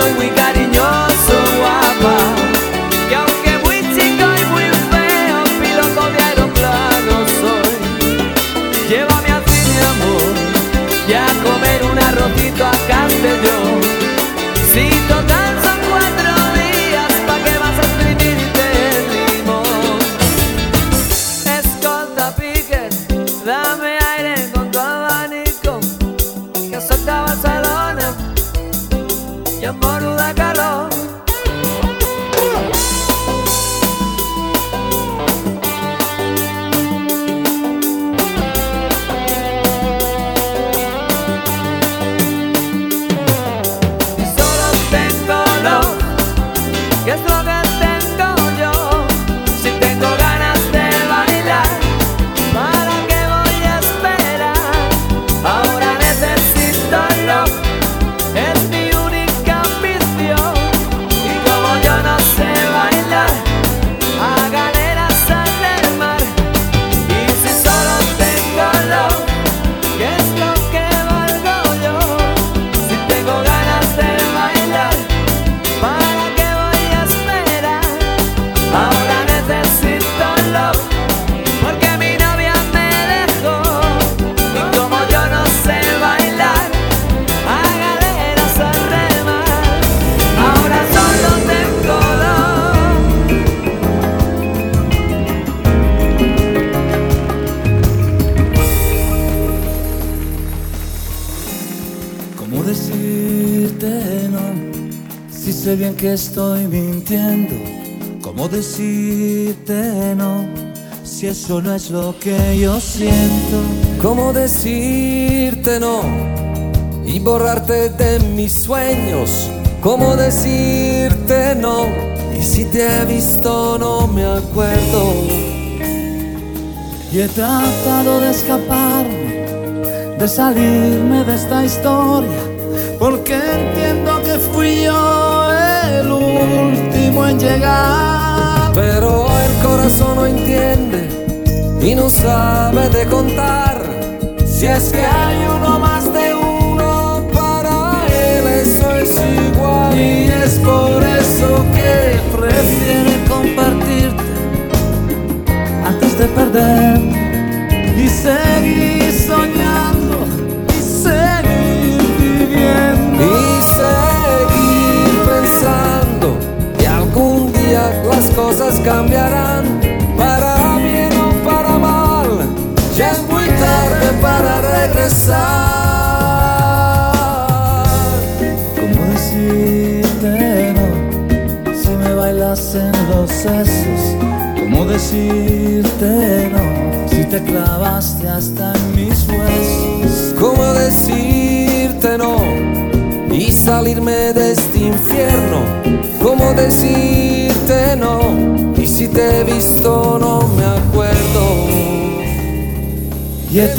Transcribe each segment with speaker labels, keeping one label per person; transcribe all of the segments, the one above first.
Speaker 1: so we got it. Que
Speaker 2: estoy
Speaker 3: mintiendo. ¿Cómo decirte no? Si eso no es lo que yo siento.
Speaker 4: ¿Cómo decirte no? Y borrarte de mis sueños. ¿Cómo decirte no? Y si te he visto no me acuerdo.
Speaker 3: Y he tratado de escaparme, de salirme de esta historia, porque entiendo que fui yo último en llegar.
Speaker 4: Pero el corazón no entiende y no sabe de contar. Si es que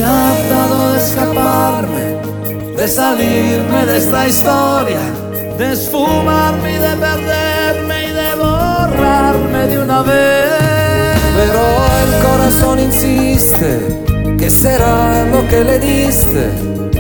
Speaker 4: he
Speaker 3: tratado de escaparme, de salirme de esta historia, de esfumarme y de perderme y de borrarme de una vez.
Speaker 4: Pero el corazón insiste que será lo que le diste,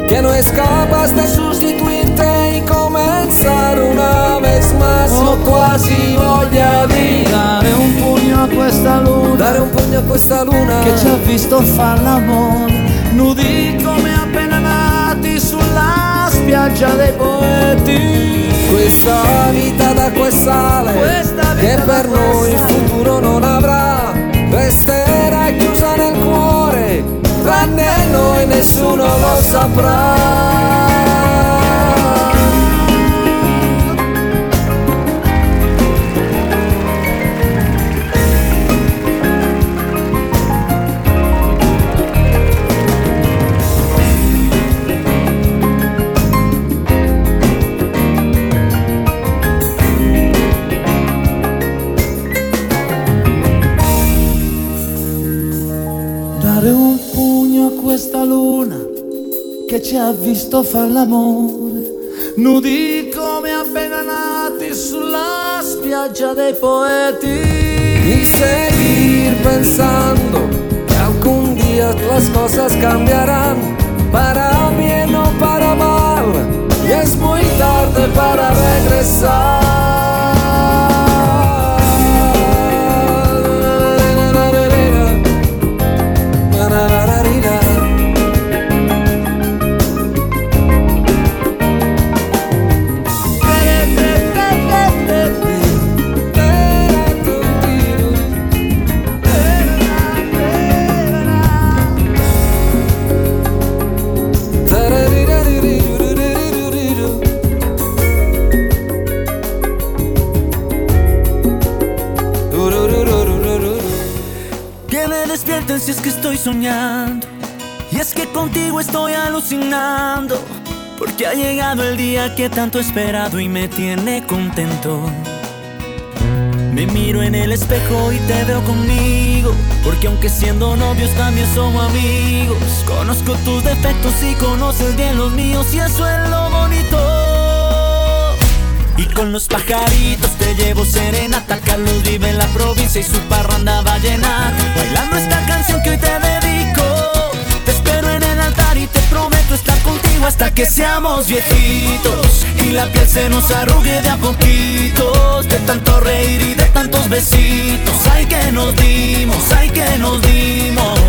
Speaker 4: que no es capaz de sustituirte y comenzar una vez más.
Speaker 3: O
Speaker 4: quasi voglio dire,
Speaker 3: Dare un pugno a questa luna.
Speaker 4: Dare un pugno a questa luna.
Speaker 3: Che ci ha visto far l'amore, nudi come appena nati sulla spiaggia dei poeti.
Speaker 4: Questa vita d'acqua e sale
Speaker 3: Questa
Speaker 4: che per noi il futuro non avrà, resterà chiusa nel cuore, tranne noi nessuno lo saprà.
Speaker 3: Ci ha visto far l'amore, nudi come appena nati sulla spiaggia dei poeti.
Speaker 4: Y seguir pensando que algún día las cosas cambiarán para bien o para mal. Y es muy tarde para regresar.
Speaker 1: Que tanto he esperado y me tiene contento. Me miro en el espejo y te veo conmigo. Porque aunque siendo novios también somos amigos. Conozco tus defectos y conoces bien los míos y eso es lo bonito. Y con los pajaritos te llevo serenata Carlos vive en la provincia y su parranda va a llenar Bailando esta canción que hoy te dedico prometo estar contigo hasta que seamos viejitos Y la piel se nos arrugue de a poquitos De tanto reír y de tantos besitos. Ay que nos dimos, ay que nos dimos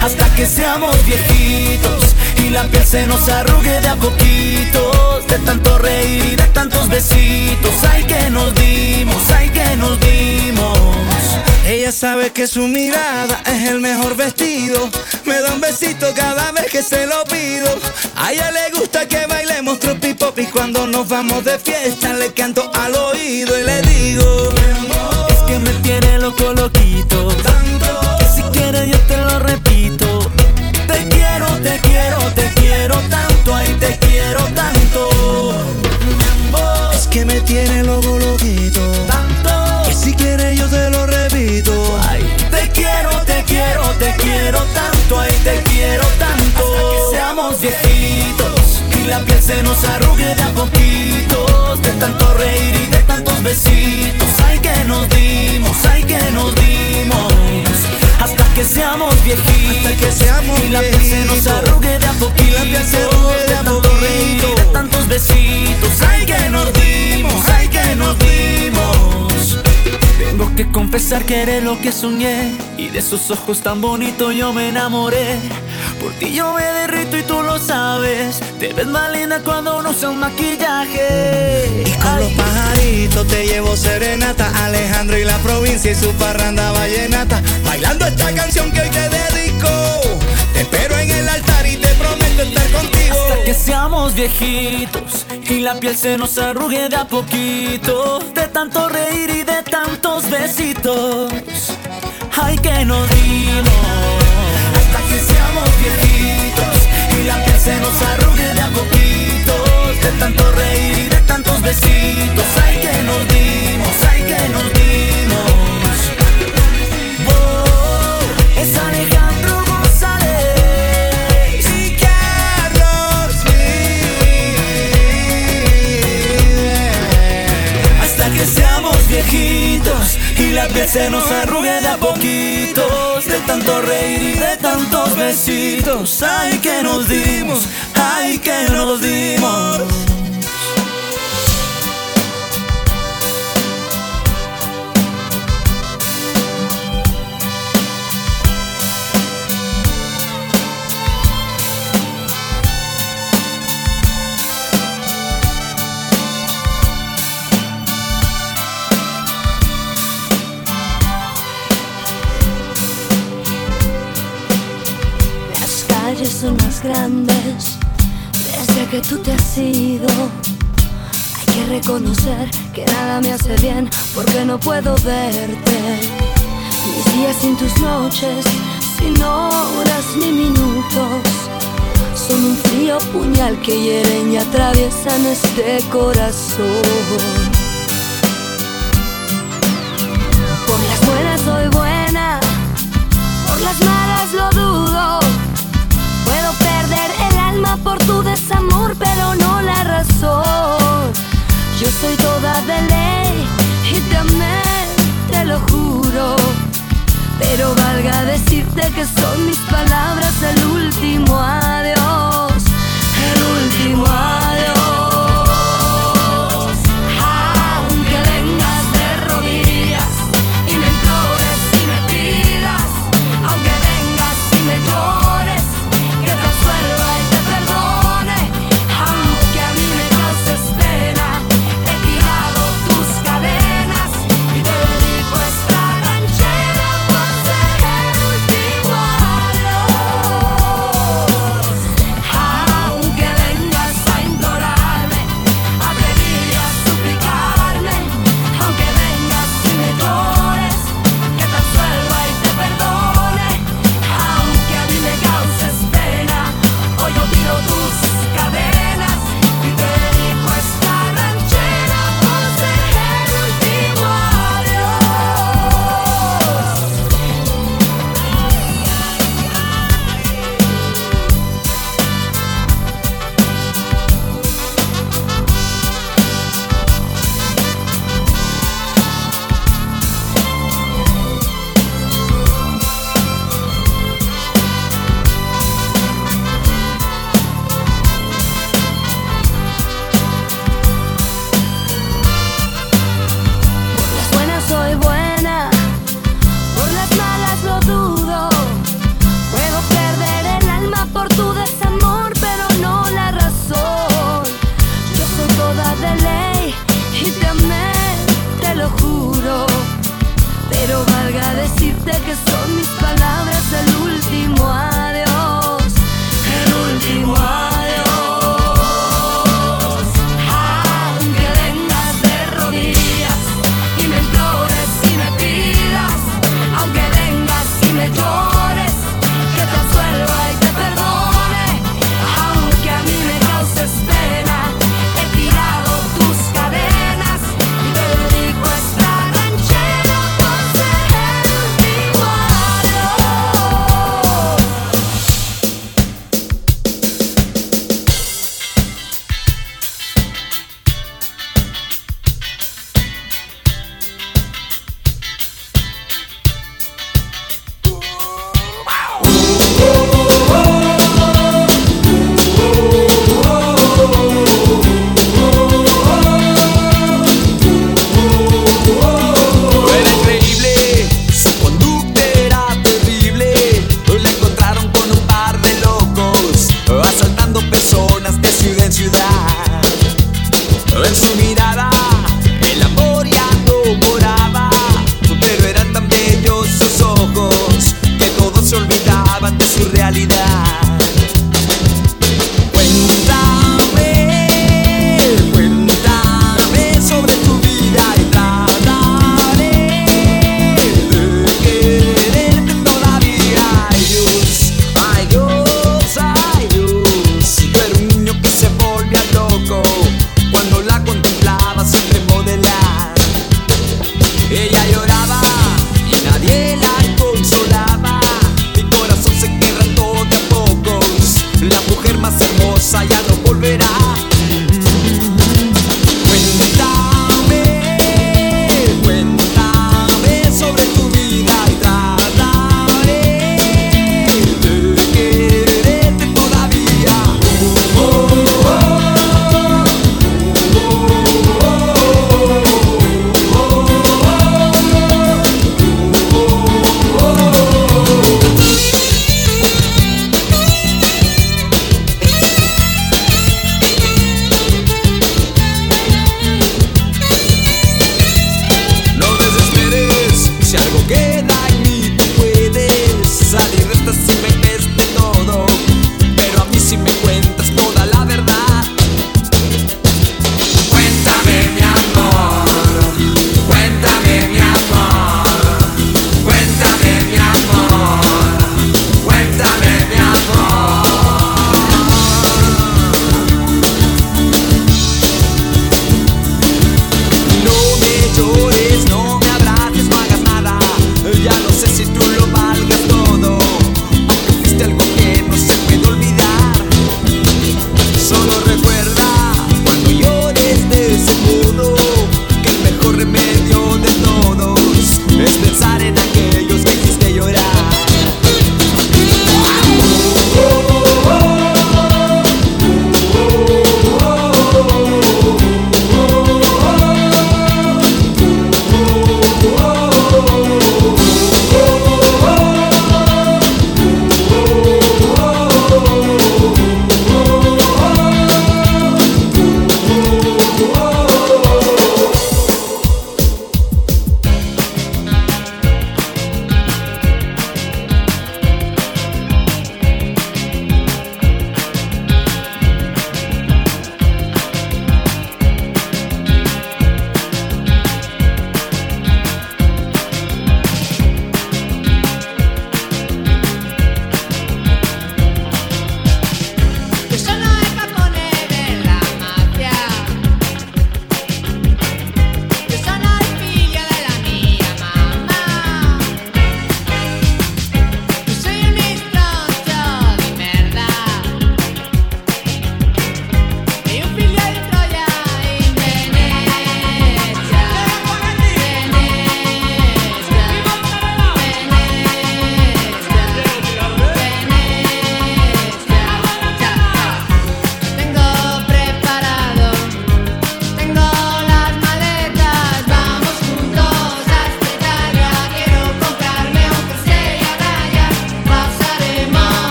Speaker 1: hasta que seamos viejitos y la piel se nos arrugue de a poquitos de tanto reír y de tantos besitos. Ay que nos dimos ay que nos dimos
Speaker 5: Ella sabe que su mirada es el mejor vestido. Me da un besito cada vez que se lo pido. A ella le gusta que bailemos tropi pop y cuando nos vamos de fiesta le canto al oído y le digo
Speaker 1: es que me tiene loco loquito tanto que si quieres yo te lo repito te quiero te quiero te quiero tanto ay te quiero tanto mi amor
Speaker 5: es que me tiene loco loquito.
Speaker 1: Se nos arrugue de a poquitos. De tanto reír y de tantos besitos. Ay, que nos dimos, ay, que nos dimos. Hasta que seamos viejitos.
Speaker 5: Hasta que seamos
Speaker 1: y la piel se nos arrugue de a poquitos.
Speaker 5: De a
Speaker 1: tanto reír y de tantos besitos. Ay, que nos dimos, ay, que nos dimos. Tengo que confesar que eres lo que soñé Y de esos ojos tan bonitos yo me enamoré. Por ti yo me derrito y tú lo sabes Te ves más linda cuando no usas maquillaje.
Speaker 5: Y con los pajaritos te llevo serenata Alejandro y la provincia y su parranda vallenata. Bailando esta canción que hoy te dedico Te espero en el altar y te prometo estar contigo.
Speaker 1: Hasta que seamos viejitos Y la piel se nos arrugue de a poquito De tanto reír y de tantos besitos. Ay que nos dimos Hasta que seamos viejitos Y la piel se nos arrugue de a poquito De tanto reír y de tantos besitos. Ay que nos dimos, ay que nos dimos
Speaker 5: y
Speaker 1: la piel se nos arrugue de a poquitos De tanto reír y de tantos besitos. Ay que nos dimos, ay que nos dimos
Speaker 6: desde que tú te has ido. Hay que reconocer que nada me hace bien porque no puedo verte. Mis días sin tus noches, sin horas ni minutos, son un frío puñal que hieren y atraviesan este corazón. Yo soy toda de ley y te amé, te lo juro. Pero valga decirte que son mis palabras el último adiós,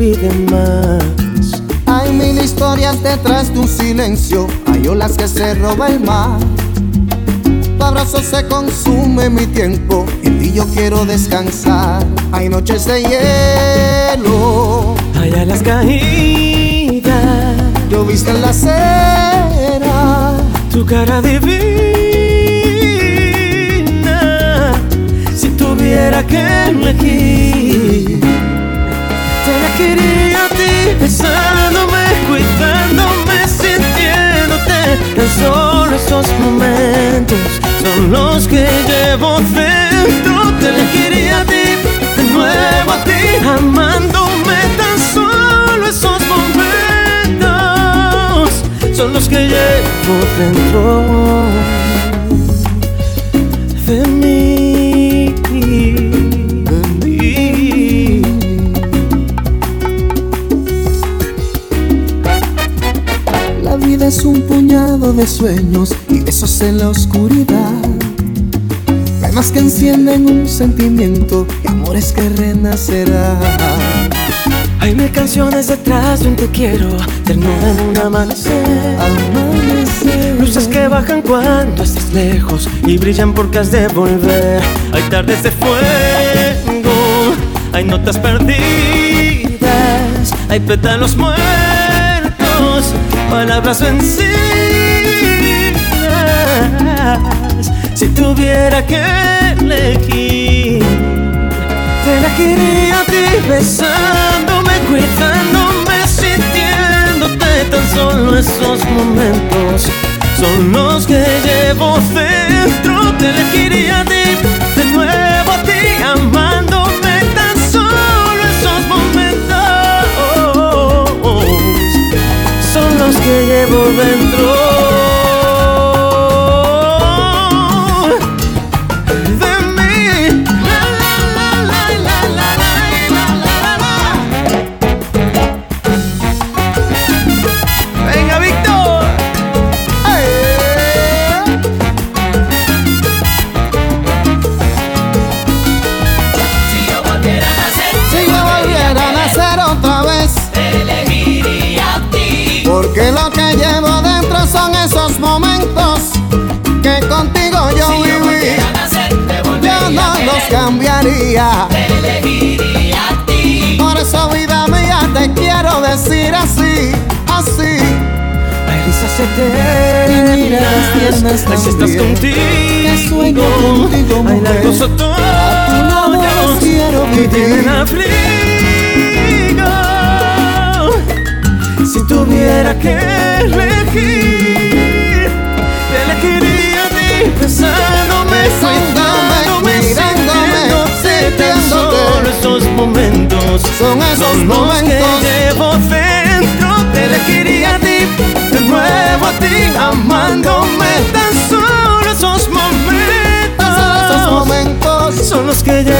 Speaker 7: pide más.
Speaker 8: Hay mil historias detrás de un silencio, hay olas que se roba el mar. abrazos se consume mi tiempo. Y en ti yo quiero descansar. Hay noches de hielo.
Speaker 7: Hay alas caídas,
Speaker 8: Lloviste en la acera.
Speaker 7: tu cara divina. Si tuviera que elegir, te elegiría a ti, besándome, cuidándome, sintiéndote. Tan solo esos momentos son los que llevo dentro. Te elegiría a ti, de nuevo a ti, amándome. Tan solo esos momentos son los que llevo dentro de mí.
Speaker 8: Es un puñado de sueños y besos en la oscuridad. Más que encienden un sentimiento y amores que renacerán.
Speaker 7: Hay mil canciones detrás de un te quiero, ternura en un amanecer.
Speaker 8: Amanecer.
Speaker 7: Luces que bajan cuando estás lejos y brillan porque has de volver. Hay tardes de fuego, hay notas perdidas, hay pétalos muertos, palabras vencidas. Si tuviera que elegir, te elegiría a ti besándome, cuidándome, sintiéndote tan solo esos momentos son los que llevo dentro. Te elegiría a que llevo dentro. ganas Ay,
Speaker 9: si
Speaker 7: estás contigo,
Speaker 8: contigo
Speaker 7: Ay,
Speaker 8: la
Speaker 7: cosa
Speaker 8: quiero
Speaker 7: que tienen abrigo. Si tuviera que elegir elegiría a ti pensándome,
Speaker 8: Se
Speaker 7: solo momentos
Speaker 8: Son esos momentos
Speaker 7: que llevo dentro. Te elegiría a ti, amándome tan solo esos momentos.
Speaker 8: Esos momentos
Speaker 7: Son los que llevo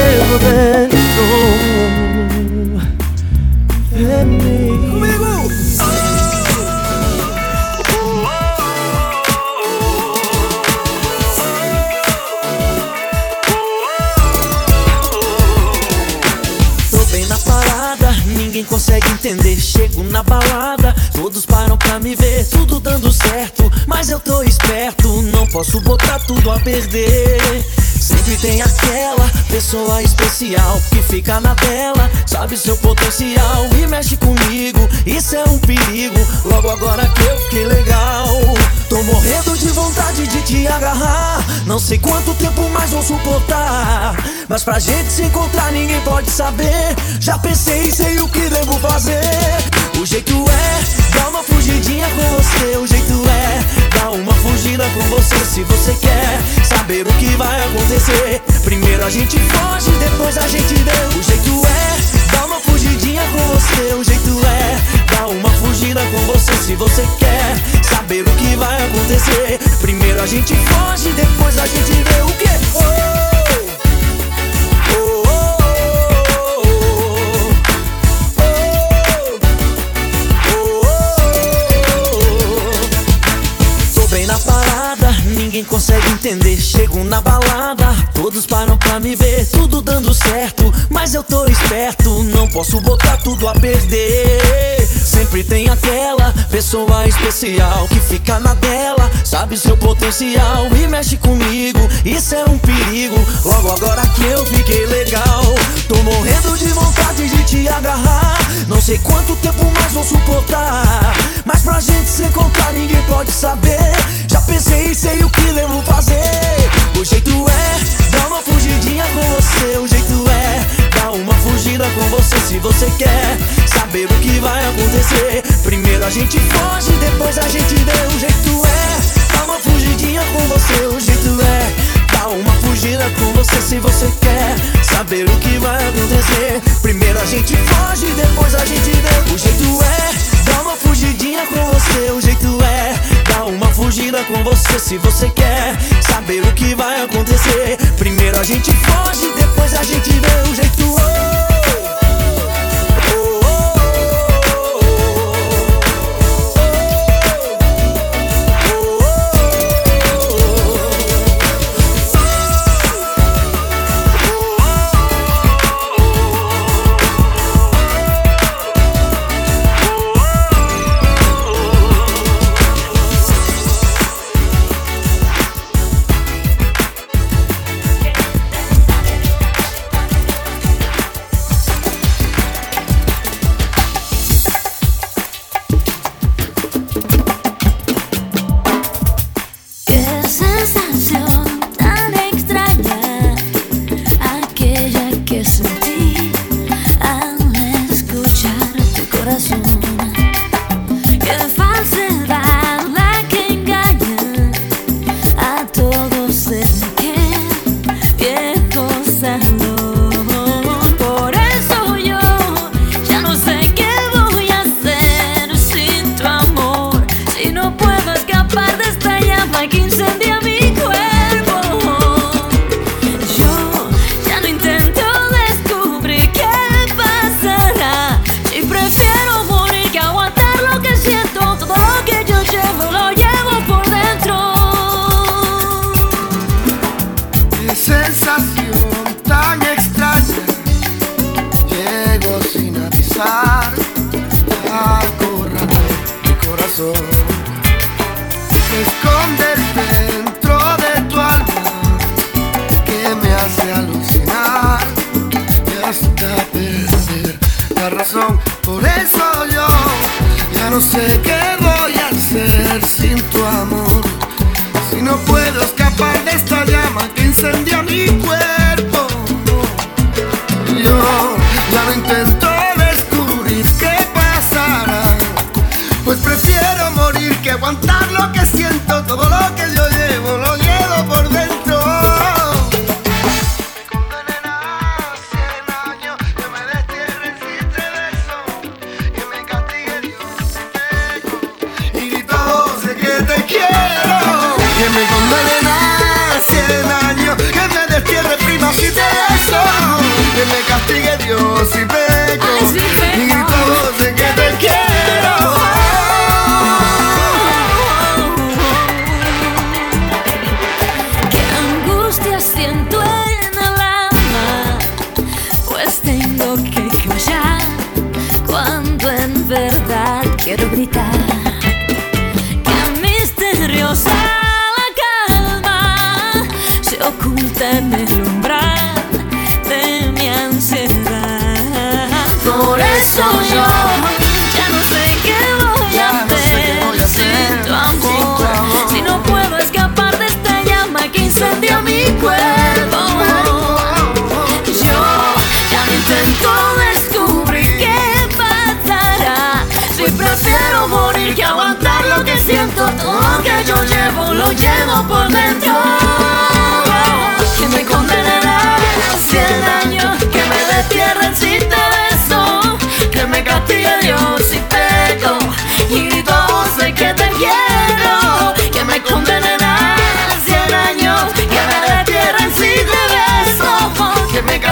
Speaker 1: perder. Sempre tem aquela pessoa especial que fica na dela, sabe seu potencial e mexe comigo. Isso é um perigo. Logo agora que eu fiquei legal, tô morrendo de vontade de te agarrar. Não sei quanto tempo mais vou suportar, mas pra gente se encontrar ninguém pode saber. Já pensei, sei o que devo fazer. O jeito é dar uma fugidinha com você. Dar uma fugida com você. Se você quer saber o que vai acontecer, primeiro a gente foge, depois a gente vê. O jeito é dar uma fugidinha com você. O jeito é dar uma fugida com você. Se você quer saber o que vai acontecer, primeiro a gente foge, depois a gente vê
Speaker 10: Posso botar tudo a perder. Sempre tem aquela pessoa especial que fica na dela, sabe seu potencial e mexe comigo. Isso é um perigo. Logo agora que eu fiquei legal, tô morrendo de vontade de te agarrar. Não sei quanto tempo mais vou suportar, mas pra gente se contar ninguém pode saber. se você quer saber o que vai acontecer. Primeiro a gente foge, depois a gente vê. O jeito é dar uma fugidinha com você. O jeito é dar uma fugida com você se você quer saber o que vai acontecer. Primeiro a gente foge, depois a gente vê. O jeito é dar uma fugidinha com você. O jeito é dar uma fugida com você se você quer saber o que vai acontecer. Primeiro a gente foge, depois a gente vê. O jeito é.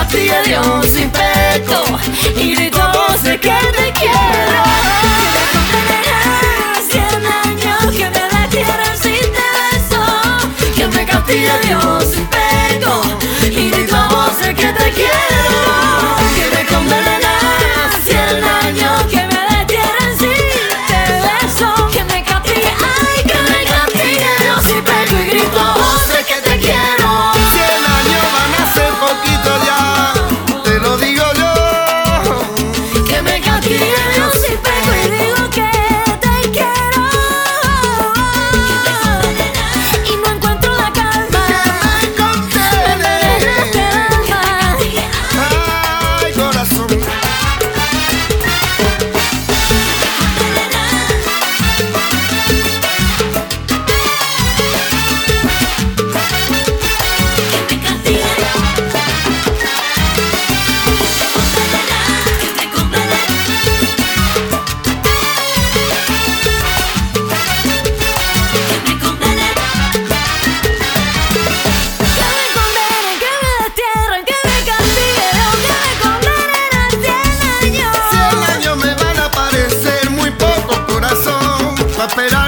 Speaker 11: ti adiós sin peto y
Speaker 12: gritamos de que te quiero.
Speaker 10: Corazón.